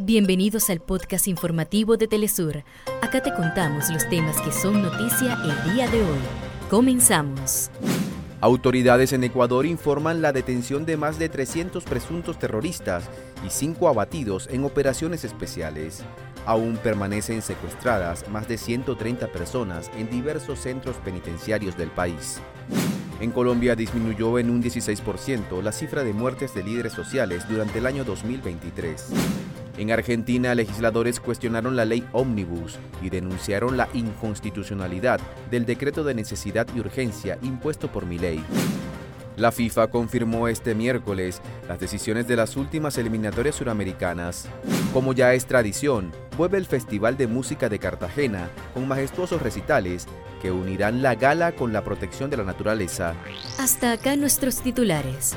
Bienvenidos al podcast informativo de Telesur. Acá te contamos los temas que son noticia el día de hoy. Comenzamos. Autoridades en Ecuador informan la detención de más de 300 presuntos terroristas y 5 abatidos en operaciones especiales. Aún permanecen secuestradas más de 130 personas en diversos centros penitenciarios del país. En Colombia disminuyó en un 16% la cifra de muertes de líderes sociales durante el año 2023. En Argentina, legisladores cuestionaron la ley Omnibus y denunciaron la inconstitucionalidad del decreto de necesidad y urgencia impuesto por ley. La FIFA confirmó este miércoles las decisiones de las últimas eliminatorias suramericanas. Como ya es tradición, vuelve el Festival de Música de Cartagena con majestuosos recitales que unirán la gala con la protección de la naturaleza. Hasta acá nuestros titulares.